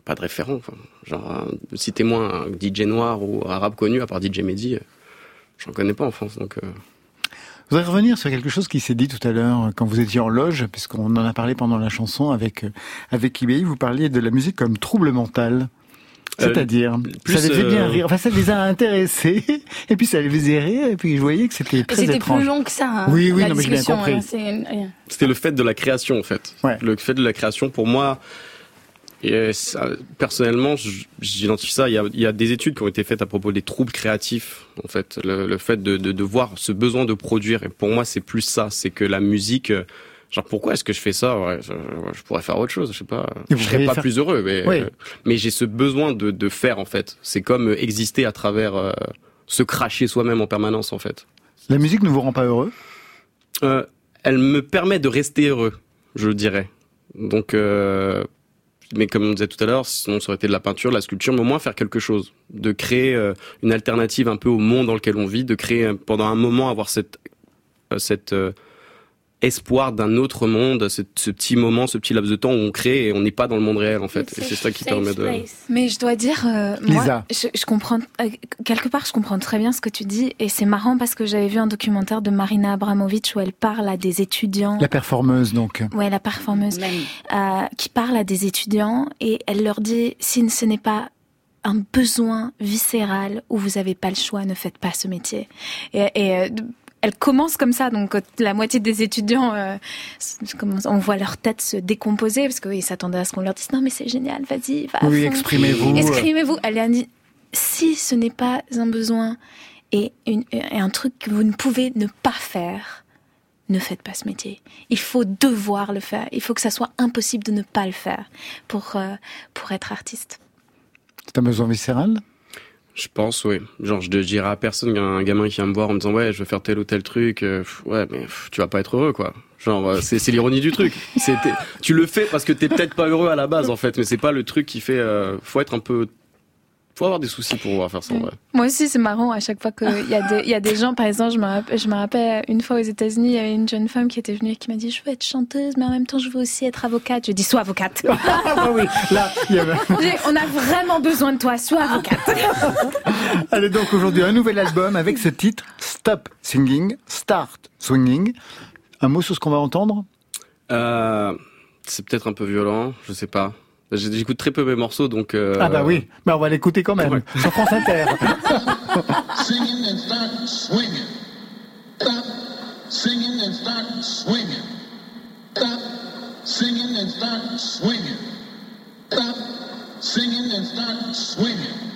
pas de référent. Enfin, genre, citez-moi un DJ noir ou arabe connu à part DJ Mehdi, j'en connais pas en France. Donc, euh, Je voudrais revenir sur quelque chose qui s'est dit tout à l'heure euh, quand vous étiez en loge, puisqu'on en a parlé pendant la chanson avec euh, avec IBI. Vous parliez de la musique comme trouble mental. Euh, C'est-à-dire, plus, ça les fait bien euh, rire. Enfin, ça les a intéressés, et puis ça les faisait rire, et puis je voyais que c'était très c'était plus long que ça. hein, Oui, oui, la non, mais j'ai bien discussion, compris. hein. C'était le fait de la création en fait. Le fait de la création pour moi, et ça, personnellement, j'identifie ça. Il y, a, il y a des études qui ont été faites à propos des troubles créatifs. En fait, le, le fait de, de, de voir ce besoin de produire. Et pour moi, c'est plus ça. C'est que la musique. euh, Genre pourquoi est-ce que je fais ça? Ouais, je, je pourrais faire autre chose, je sais pas. Vous Je serais pas faire- plus heureux, mais Oui. euh, mais j'ai ce besoin de, de faire en fait. C'est comme euh, exister à travers euh, se cracher soi-même en permanence en fait. La musique ne vous rend pas heureux? Euh, elle me permet de rester heureux, je dirais. Donc, euh, mais comme on disait tout à l'heure, sinon ça aurait été de la peinture, de la sculpture, mais au moins faire quelque chose, de créer euh, une alternative un peu au monde dans lequel on vit, de créer pendant un moment avoir cette euh, cette euh, espoir d'un autre monde, ce, ce petit moment, ce petit laps de temps où on crée et on n'est pas dans le monde réel en fait. Et c'est ça qui permet de. Mais je dois dire, euh, moi, Lisa. je, je comprends euh, quelque part, je comprends très bien ce que tu dis, et c'est marrant parce que j'avais vu un documentaire de Marina Abramovic où elle parle à des étudiants. La performeuse, donc. Ouais, la performeuse, euh, qui parle à des étudiants et elle leur dit si ce n'est pas un besoin viscéral où vous n'avez pas le choix, ne faites pas ce métier. Et, et, euh, elle commence comme ça, donc euh, la moitié des étudiants, euh, on voit leur tête se décomposer parce qu'ils s'attendaient à ce qu'on leur dise non mais c'est génial, vas-y, va. Oui, exprimez-vous. Exprimez-vous. Elle a dit si ce n'est pas un besoin et, une- et un truc que vous ne pouvez ne pas faire, ne faites pas ce métier. Il faut devoir le faire. Il faut que ça soit impossible de ne pas le faire pour, euh, pour être artiste. C'est un besoin viscéral? Je pense, oui. Genre, je ne dirais à personne, il y a un gamin qui vient me voir en me disant ouais, je veux faire tel ou tel truc. euh, ouais, mais tu vas pas être heureux, quoi. Genre, euh, c'est l'ironie du truc. Tu le fais parce que t'es peut-être pas heureux à la base, en fait, mais c'est pas le truc qui fait. euh, faut être un peu Faut avoir des soucis pour pouvoir faire ça, ouais. Moi aussi, c'est marrant à chaque fois qu'il y, a des- il y a des gens, par exemple, je me, rappelle, je me rappelle une fois aux États-Unis, il y avait une jeune femme qui était venue et qui m'a dit Je veux être chanteuse, mais en même temps, je veux aussi être avocate. Je dis Sois avocate. Ah bah oui, là, il y avait... On a vraiment besoin de toi, sois avocate. Allez donc aujourd'hui un nouvel album avec ce titre Stop Singing, Start Swinging. Un mot sur ce qu'on va entendre? Euh, c'est peut-être un peu violent, je sais pas. J'écoute très peu mes morceaux, donc. euh, Ah bah oui, mais on va l'écouter quand même sur France Inter. Singing and start swinging. Stop singing and start swinging. Stop singing and start swinging. Stop singing and start swinging.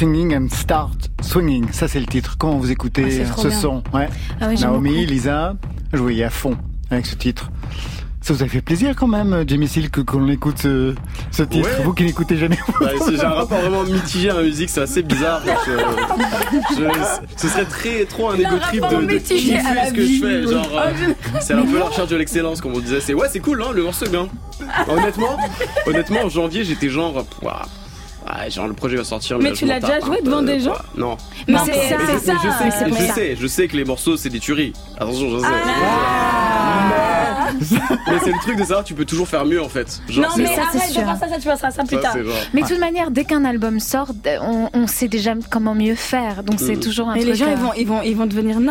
Singing and Start Swinging. Ça, c'est le titre. Comment vous Ah, écoutez c'est trop ce bien. son? Ouais. Ah oui, Naomi, beaucoup. Lisa, voyais à fond avec ce titre. Ça vous a fait plaisir quand même, Jamie Silk, qu'on écoute ce, ce titre? Ouais. Vous qui n'écoutez jamais. Bah, c'est- j'ai un rapport vraiment mitigé à la musique, c'est assez bizarre. Je- je- ce serait très trop un égo trip de, de kiffer ce que je fais. Genre, euh, c'est un peu la recherche de l'excellence, comme on disait. C'est ouais, c'est cool, hein, le morceau est bien. Honnêtement, honnêtement, en janvier, j'étais genre, Ouais, genre le projet va sortir. Mais tu l'as déjà joué devant des gens quoi. Non. Mais c'est ça, c'est ça. Je sais, je sais, je sais que les morceaux c'est des tueries. Attention, je sais. mais c'est le truc de savoir, tu peux toujours faire mieux en fait. Genre, Non, mais ça, arrête de sûr. faire ça, ça, tu vas ça, ça plus ça, tard. Mais de toute manière, dès qu'un album sort, on, on sait déjà comment mieux faire. Donc c'est Mm. toujours un Mais truc. les gens, euh, ils vont, ils vont, ils vont devenir nuts.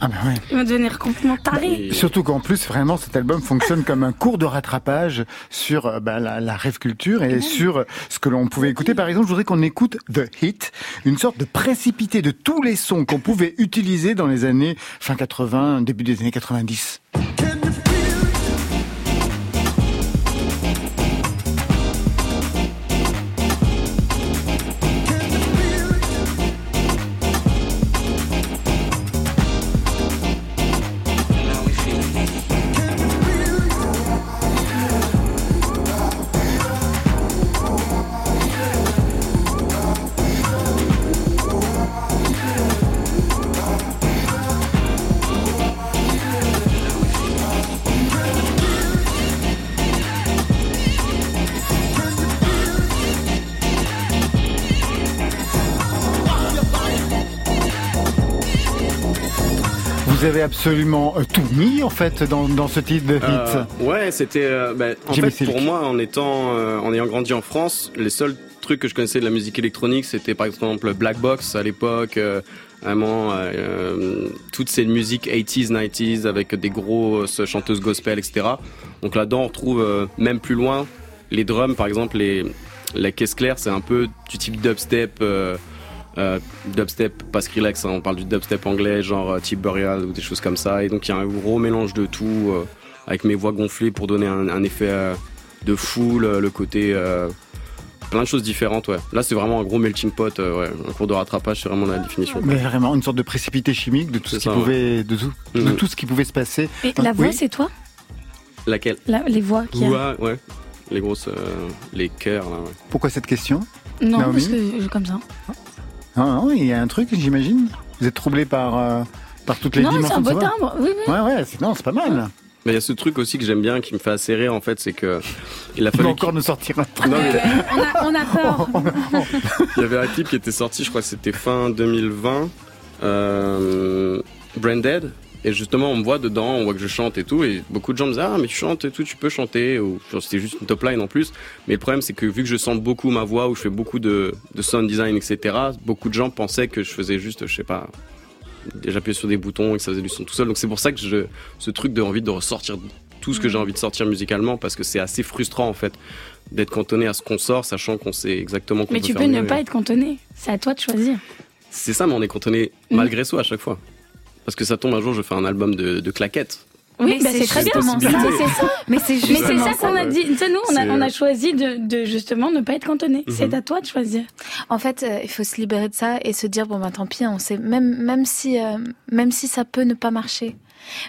Ah bah ouais. Ils vont devenir complètement tarés. Et- Surtout qu'en plus, vraiment, cet album fonctionne comme un cours de rattrapage sur euh, bah, la, la rêve culture et sur ce que l'on pouvait écouter. Par exemple, je voudrais qu'on écoute The Hit, une sorte de précipité de tous les sons qu'on pouvait utiliser dans les années fin 80, début des années 90. Avez absolument euh, tout mis en fait dans, dans ce titre de hit. Euh, ouais, c'était. euh, bah, en Jimmy fait, Silk. pour moi, en étant, euh, en ayant grandi en France, les seuls trucs que je connaissais de la musique électronique, c'était par exemple Black Box à l'époque. Vraiment, euh, toutes ces musiques 80s, 90s avec des grosses chanteuses gospel, etc. Donc là-dedans, on retrouve euh, même plus loin les drums, par exemple, les, la caisse claire, c'est un peu du type dubstep. euh, dubstep pas Skrillex, hein, on parle du dubstep anglais, genre euh, type Burial ou des choses comme ça. Et donc il y a un gros mélange de tout, euh, avec mes voix gonflées pour donner un, un effet euh, de foule, euh, le côté euh, plein de choses différentes. Ouais. Là c'est vraiment un gros melting pot, euh, ouais. un cours de rattrapage, c'est vraiment la définition. Mais vraiment une sorte de précipité chimique de tout ce qui pouvait, de tout, de Mhm. tout ce qui pouvait se passer. Et la voix, Oui. c'est toi? Laquelle? La- Les voix qu'il y a Ouais, ouais. Les grosses, euh, les chœurs là. Ouais. Pourquoi cette question? Non, Naomi? parce que je- comme ça. Non, non, il y a un truc, j'imagine. Vous êtes troublé par, euh, par toutes les non, c'est dimensions un de beau sa voix timbre. Oui, oui. Ouais, ouais, c'est, non, c'est pas mal. Mais il y a ce truc aussi que j'aime bien, qui me fait assez rire en fait, c'est que il a Il fallu encore nous sortir un truc. Non, mais- On a, on a peur. Il y avait un clip qui était sorti, je crois que c'était fin 2020, euh, Branded. Et justement, on me voit dedans, on voit que je chante et tout, et beaucoup de gens me disent ah mais tu chantes et tout, tu peux chanter. Ou c'était juste une top line en plus. Mais le problème c'est que vu que je sens beaucoup ma voix, ou je fais beaucoup de, de sound design, etc. Beaucoup de gens pensaient que je faisais juste, je sais pas, j'appuyais sur des boutons et que ça faisait du son tout seul. Donc c'est pour ça que je, ce truc de envie de ressortir tout ce que j'ai envie de sortir musicalement, parce que c'est assez frustrant en fait d'être cantonné à ce qu'on sort, sachant qu'on sait exactement qu'on Mais peut tu faire peux ne pas être cantonné. C'est à toi de choisir. C'est ça, mais on est cantonné Mhm. malgré soi à chaque fois. Parce que ça tombe un jour, je fais un album de, de claquettes. Oui, bah, c'est très bien. justement C'est ça. Mais c'est Mais c'est justement ça qu'on a dit. Nous, on a, on a choisi de, de justement ne pas être cantonné. Mhm. C'est à toi de choisir. En fait, euh, il faut se libérer de ça et se dire bon ben tant pis, on sait même même si euh, même si ça peut ne pas marcher.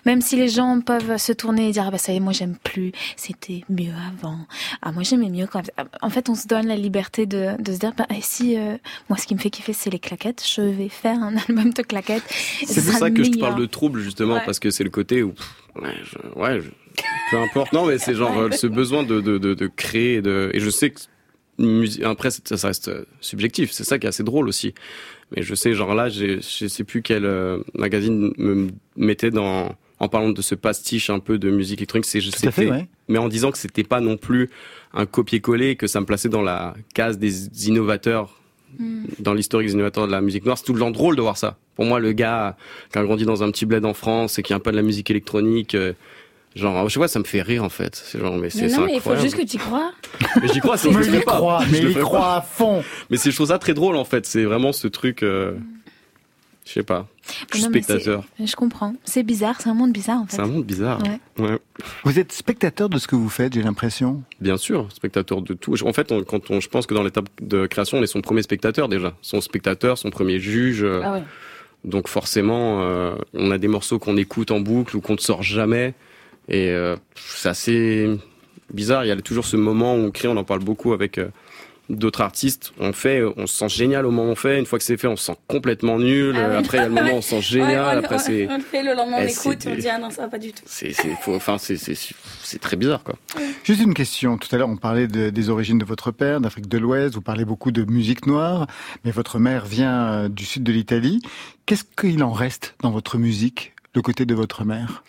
Même si les gens peuvent se tourner et dire ah bah ça y est moi j'aime plus, c'était mieux avant. Ah moi j'aimais mieux quand en fait on se donne la liberté de, de se dire bah si euh, moi ce qui me fait kiffer c'est les claquettes, je vais faire un album de claquettes. et ce C'est pour ça que je te parle de trouble, justement, Ouais. parce que c'est le côté où. Ouais, je- ouais je- peu importe. Non, mais c'est genre euh, ce besoin de, de, de, de créer. Et, de, et je sais que. Après, ça, ça reste euh, subjectif. C'est ça qui est assez drôle aussi. Mais je sais, genre là, je sais plus quel euh, magazine me mettait dans. En parlant de ce pastiche un peu de musique électronique, c'est je Tout à fait, ouais. mais en disant que c'était pas non plus un copier-coller, que ça me plaçait dans la case des innovateurs, Mm. dans l'historique des innovateurs de la musique noire. C'est tout le temps drôle de voir ça. Pour moi, le gars qui a grandi dans un petit bled en France et qui a un peu de la musique électronique, euh, genre, je sais pas, ça me fait rire en fait. C'est genre, mais c'est non, mais il faut juste que tu y crois. Mais j'y crois, sinon je Mais le pas. croit, Je mais le il ferais croit pas. à fond. Mais c'est je trouve ça très drôle en fait. C'est vraiment ce truc. euh, je sais pas. Je suis Non, mais c'est- spectateur. Je comprends. C'est bizarre, c'est un monde bizarre en fait. C'est un monde bizarre. Ouais. Ouais. Vous êtes spectateur de ce que vous faites, j'ai l'impression. Bien sûr, spectateur de tout. En fait, on- quand on, je pense que dans l'étape de création, on est son premier spectateur déjà. Son spectateur, son premier juge. euh, Ah ouais. Donc forcément, euh, on a des morceaux qu'on écoute en boucle ou qu'on ne sort jamais. Et euh, c'est assez bizarre. Il y a toujours ce moment où on crée, on en parle beaucoup avec euh, d'autres artistes. On fait, on se sent génial au moment où on fait. Une fois que c'est fait, on se sent complètement nul. Ah. Après, il y a le moment où on se sent génial. Ouais, on- Après, on- c'est... On le fait le lendemain, on Eh, écoute, on dit ah non, ça va pas du tout. C'est, c'est, faut- enfin, c'est, c'est, c'est très bizarre, quoi. Juste une question. Tout à l'heure, on parlait de- des origines de votre père, d'Afrique de l'Ouest. Vous parlez beaucoup de musique noire, mais votre mère vient euh, du sud de l'Italie. Qu'est-ce qu'il en reste dans votre musique, le côté de votre mère?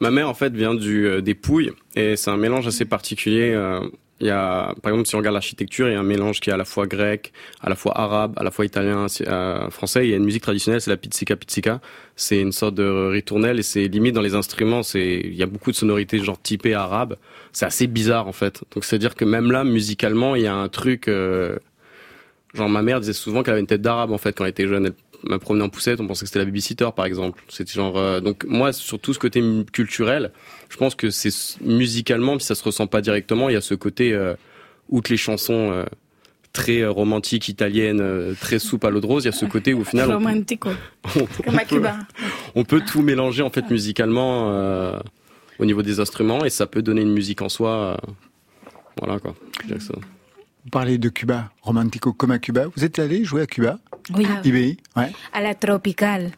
Ma mère, en fait, vient du, euh, des Pouilles, et c'est un mélange assez particulier. euh, Il y a, par exemple, si on regarde l'architecture, il y a un mélange qui est à la fois grec, à la fois arabe, à la fois italien, euh, français. Il y a une musique traditionnelle, c'est la pizzica pizzica. C'est une sorte de ritournelle et c'est limite dans les instruments, il y a beaucoup de sonorités genre typées arabes. C'est assez bizarre, en fait. Donc, c'est à dire que même là, musicalement, il y a un truc, euh, genre ma mère disait souvent qu'elle avait une tête d'arabe, en fait, quand elle était jeune. M'a promené en poussette, on pensait que c'était la babysitter, par exemple. C'était genre, euh, donc moi, sur tout ce côté culturel, je pense que c'est musicalement, si ça se ressent pas directement, il y a ce côté, euh, outre les chansons euh, très euh, romantiques italiennes, très soupe à l'eau de rose, il y a ce côté où au final, on, Romantico. on- Comme à on peut, Cuba. on peut tout mélanger en fait musicalement euh, au niveau des instruments et ça peut donner une musique en soi. euh, voilà quoi. Je que ça. Vous parlez de Cuba, romantico comme à Cuba. Vous êtes allé jouer à Cuba, Oui. IBI Ouais. À la tropicale.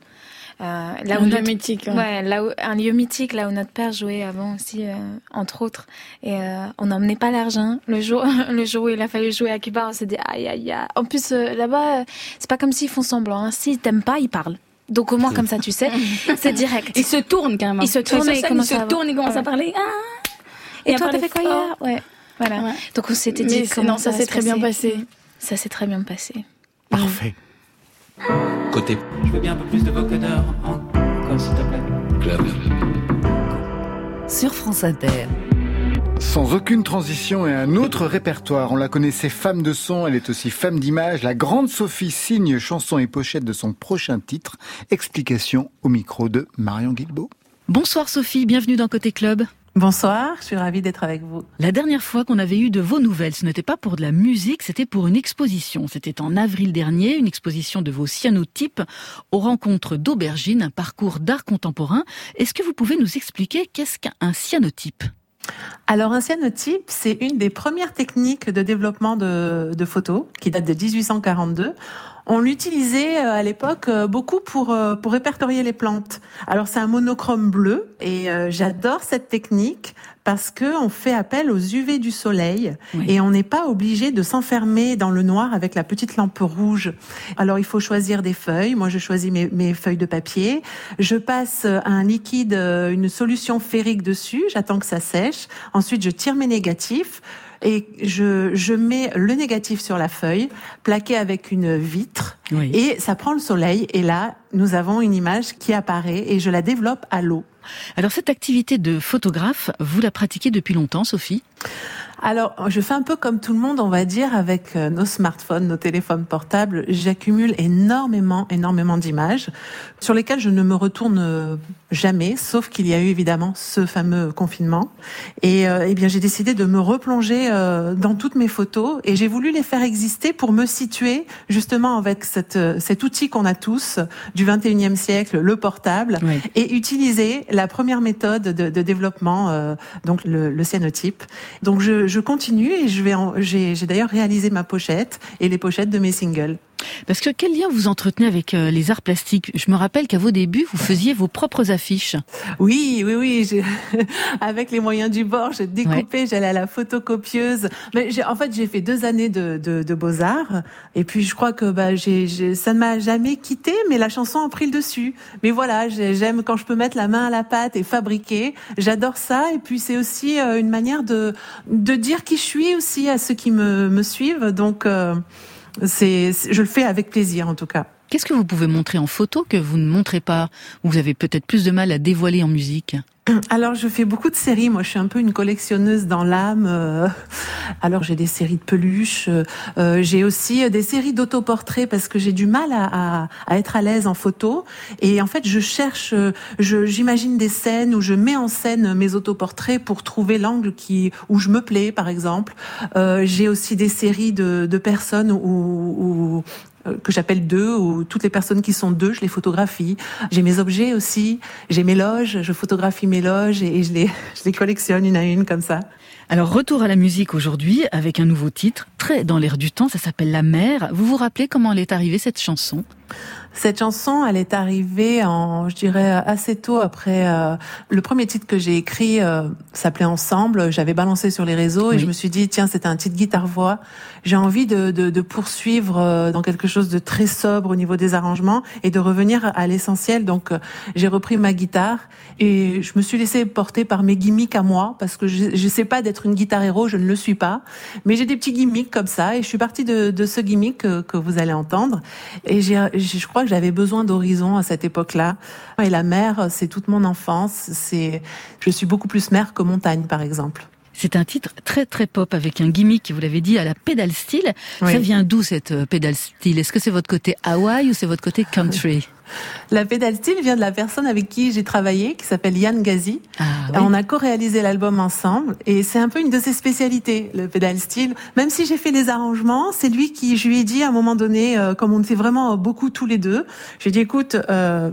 Euh, là Un où lieu notre- mythique, hein. Ouais, là où, un lieu mythique, là où notre père jouait avant aussi, euh, entre autres. Et euh, on n'emmenait pas l'argent. Le jour, le jour où il a fallu jouer à Cuba, on s'est dit aïe aïe aïe. En plus, euh, là-bas, c'est pas comme s'ils font semblant. Hein. S'ils t'aiment pas, ils parlent. Donc au moins comme ça tu sais, c'est direct. Il se tourne carrément. Il se tourne Sur et scène, il commence il se à- tourne, il commence Ouais. à parler. Ah Et, toi t'as fait quoi hier? Ouais. Voilà. Ouais. Donc on s'était dit comment non, ça s'est se très bien passé. Ça s'est très bien passé. Parfait. Côté Je veux bien un peu plus de vocodeur encore, s'il te plaît. club. Sur France Inter. Sans aucune transition et un autre répertoire. On la connaissait femme de son, elle est aussi femme d'image. La grande Sophie signe chanson et pochette de son prochain titre. Explication au micro de Marion Guilbeault. Bonsoir Sophie, bienvenue dans Côté Club. Bonsoir, je suis ravie d'être avec vous. La dernière fois qu'on avait eu de vos nouvelles, ce n'était pas pour de la musique, c'était pour une exposition. C'était en avril dernier, une exposition de vos cyanotypes aux rencontres d'Aubergine, un parcours d'art contemporain. Est-ce que vous pouvez nous expliquer qu'est-ce qu'un cyanotype? Alors, un cyanotype, c'est une des premières techniques de développement de, de photos qui date de 1842. On l'utilisait euh, à l'époque euh, beaucoup pour euh, pour répertorier les plantes. Alors c'est un monochrome bleu et j'adore cette technique parce que on fait appel aux UV du soleil Oui. et on n'est pas obligé de s'enfermer dans le noir avec la petite lampe rouge. Alors il faut choisir des feuilles. Moi je choisis mes, mes feuilles de papier. Je passe un liquide, une solution ferrique dessus. J'attends que ça sèche. Ensuite je tire mes négatifs. Et je, je mets le négatif sur la feuille, plaqué avec une vitre, Oui. et ça prend le soleil. Et là, nous avons une image qui apparaît et je la développe à l'eau. Alors cette activité de photographe, vous la pratiquez depuis longtemps, Sophie? Alors, je fais un peu comme tout le monde, on va dire, avec euh, nos smartphones, nos téléphones portables. J'accumule énormément, énormément d'images sur lesquelles je ne me retourne euh, jamais, sauf qu'il y a eu évidemment ce fameux confinement. Et euh, eh bien, j'ai décidé de me replonger euh, dans toutes mes photos et j'ai voulu les faire exister pour me situer justement avec cette, euh, cet outil qu'on a tous du 21e siècle, le portable, Oui. et utiliser la première méthode de, de développement, euh, donc le, le cyanotype. Donc je, je continue et je vais, j'ai d'ailleurs réalisé ma pochette et les pochettes de mes singles. Parce que quel lien vous entretenez avec euh, les arts plastiques? Je me rappelle qu'à vos débuts, vous faisiez vos propres affiches. Oui, oui, oui. avec les moyens du bord, j'ai découpé, j'allais à la photocopieuse. Mais en fait, j'ai fait deux années de, de, de beaux arts, et puis je crois que bah, j'ai, j'ai- ça ne m'a jamais quitté, mais la chanson a pris le dessus. Mais voilà, j'ai- j'aime quand je peux mettre la main à la pâte et fabriquer. J'adore ça, et puis c'est aussi euh, une manière de de dire qui je suis aussi à ceux qui me me suivent. Donc euh, c'est, je le fais avec plaisir en tout cas. Qu'est-ce que vous pouvez montrer en photo que vous ne montrez pas ou vous avez peut-être plus de mal à dévoiler en musique? Alors, je fais beaucoup de séries. Moi, je suis un peu une collectionneuse dans l'âme. euh. Alors, j'ai des séries de peluches. euh, j'ai aussi euh, des séries d'autoportraits parce que j'ai du mal à, être à l'aise en photo. Et en fait, je cherche, euh, j'imagine des scènes où je mets en scène mes autoportraits pour trouver l'angle qui où je me plais, par exemple. Euh, j'ai aussi des séries de, personnes où, où euh, que j'appelle deux, où toutes les personnes qui sont deux, je les photographie. J'ai mes objets aussi, j'ai mes loges, je photographie mes loges et, et je, les, je les collectionne une à une comme ça. Alors retour à la musique aujourd'hui avec un nouveau titre, très dans l'air du temps, ça s'appelle La mer. Vous vous rappelez comment elle est arrivée cette chanson? Cette chanson, elle est arrivée en, je dirais, assez tôt après euh, le premier titre que j'ai écrit euh, s'appelait Ensemble. J'avais balancé sur les réseaux et Oui. je me suis dit tiens, c'est un titre guitare-voix. J'ai envie de, de, de poursuivre euh, dans quelque chose de très sobre au niveau des arrangements et de revenir à l'essentiel. Donc euh, j'ai repris ma guitare et je me suis laissée porter par mes gimmicks à moi parce que je, je sais pas d'être une guitare héros, je ne le suis pas, mais j'ai des petits gimmicks comme ça et je suis partie de, de ce gimmick que, que vous allez entendre et j'ai, je crois que j'avais besoin d'horizon à cette époque-là. Et la mer, c'est toute mon enfance. C'est, je suis beaucoup plus mer que montagne, par exemple. C'est un titre très très pop avec un gimmick, vous l'avez dit, à la pédale style. Oui. Ça vient d'où cette euh, pédale style? Est-ce que c'est votre côté Hawaï ou c'est votre côté country? La pédale style vient de la personne avec qui j'ai travaillé, qui s'appelle Yann Gazi. Ah, oui. On a co-réalisé l'album ensemble et c'est un peu une de ses spécialités, le pédale style. Même si j'ai fait les arrangements, c'est lui qui, je lui ai dit à un moment donné, euh, comme on fait vraiment beaucoup tous les deux, j'ai dit écoute, euh,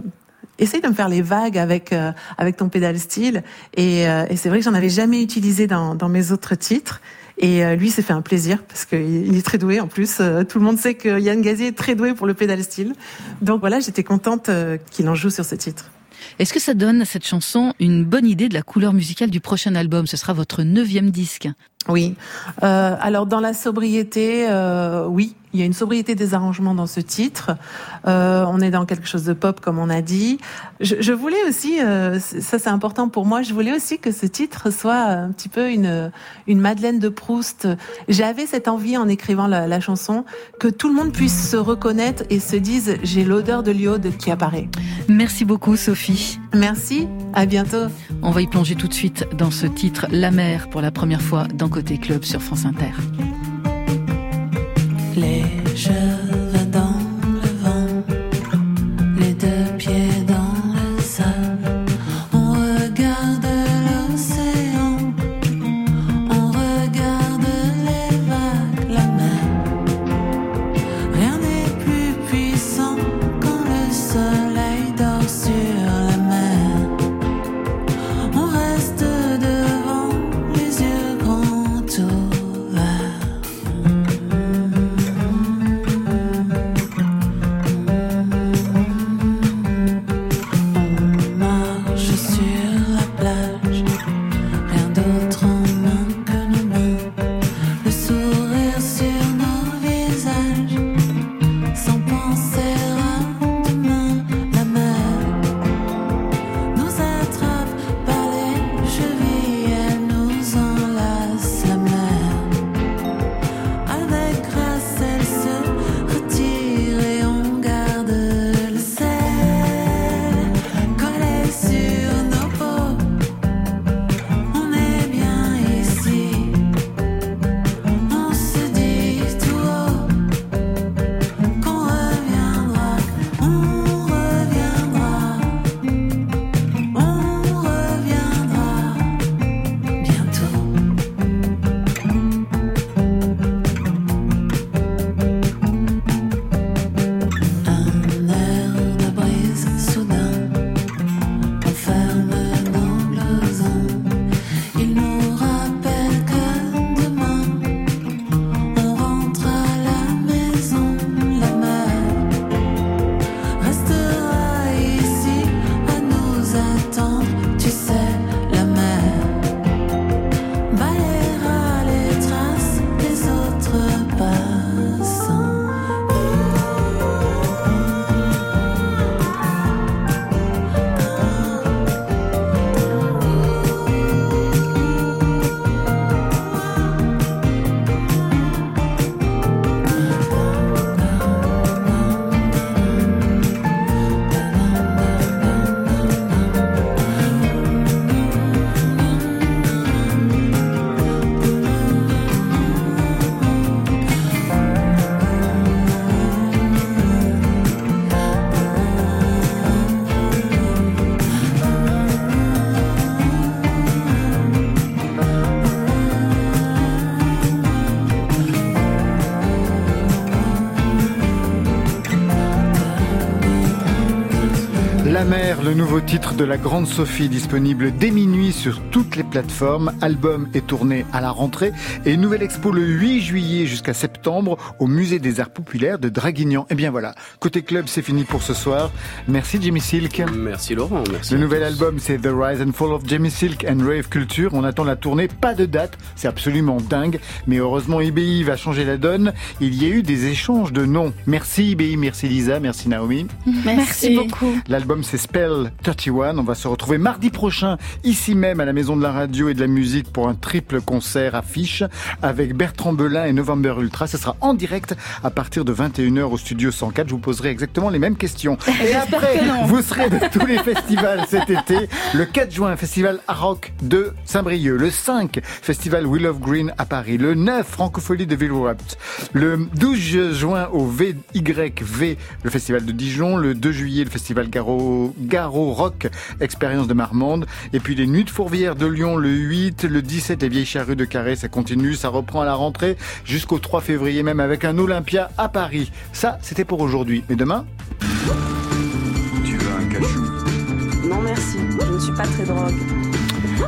essaye de me faire les vagues avec euh, avec ton pédale style. Et, euh, et c'est vrai que j'en avais jamais utilisé dans, dans mes autres titres. Et euh, lui, s'est fait un plaisir parce qu'il il est très doué en plus. Euh, tout le monde sait que Yann Gazi est très doué pour le pédale style. Donc voilà, j'étais contente euh, qu'il en joue sur ce titre. Est-ce que ça donne à cette chanson une bonne idée de la couleur musicale du prochain album? Ce sera votre neuvième disque. Oui. Euh, alors dans la sobriété, euh, oui, il y a une sobriété des arrangements dans ce titre. Euh, on est dans quelque chose de pop, comme on a dit. Je, je voulais aussi, euh, ça c'est important pour moi, je voulais aussi que ce titre soit un petit peu une, une Madeleine de Proust. J'avais cette envie en écrivant la, la chanson que tout le monde puisse se reconnaître et se dise j'ai l'odeur de l'iode qui apparaît. Merci beaucoup Sophie. Merci, à bientôt. On va y plonger tout de suite dans ce titre La mer pour la première fois dans Côté Club sur France Inter. La mer, le nouveau titre de la Grande Sophie, disponible dès minuit sur toutes les plateformes. Album est tourné à la rentrée et nouvelle expo le 8 juillet jusqu'à septembre au Musée des Arts Populaires de Draguignan. Et bien voilà, côté club, c'est fini pour ce soir. Merci Jimmy Silk. Merci Laurent, merci. Le nouvel tous. album, c'est The Rise and Fall of Jimmy Silk and Rave Culture. On attend la tournée, pas de date, c'est absolument dingue. Mais heureusement, IBI va changer la donne. Il y a eu des échanges de noms. Merci IBI, merci Lisa, merci Naomi. Merci beaucoup. L'album c'est Spell 31. On va se retrouver mardi prochain, ici même à la Maison de la Radio et de la Musique pour un triple concert affiche avec Bertrand Belin et November Ultra. Ce sera en direct à partir de 21h au studio 104. Je vous poserai exactement les mêmes questions. Et après, vous serez de tous les festivals cet été. Le 4 juin, Festival Rock de Saint-Brieuc. Le 5, Festival Will of Green à Paris. Le 9, Francophonie de Villeropt. Le 12 juin au VYV, le Festival de Dijon. Le 2 juillet, le Festival Garo, Garo Rock, Expérience de Marmande. Et puis les Nuits de Fourvière de Lyon le 8, le 17, les Vieilles Charrues de Carré. Ça continue, ça reprend à la rentrée jusqu'au 3 février même avec un Olympia à Paris. Ça, c'était pour aujourd'hui. Mais demain, Tu veux un cachou? Non merci, je ne suis pas très drogue.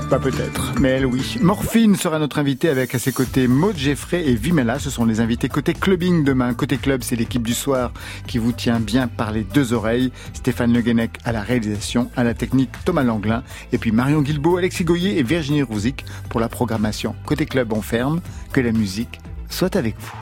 Pas peut-être, mais elle oui. Morphine sera notre invitée avec à ses côtés Maud Jeffrey et Vimela. Ce sont les invités côté clubbing demain. Côté club, c'est l'équipe du soir qui vous tient bien par les deux oreilles. Stéphane Le Guenec à la réalisation, à la technique Thomas Langlin. Et puis Marion Guilbault, Alexis Goyer et Virginie Rouzic pour la programmation. Côté club, on ferme. Que la musique soit avec vous.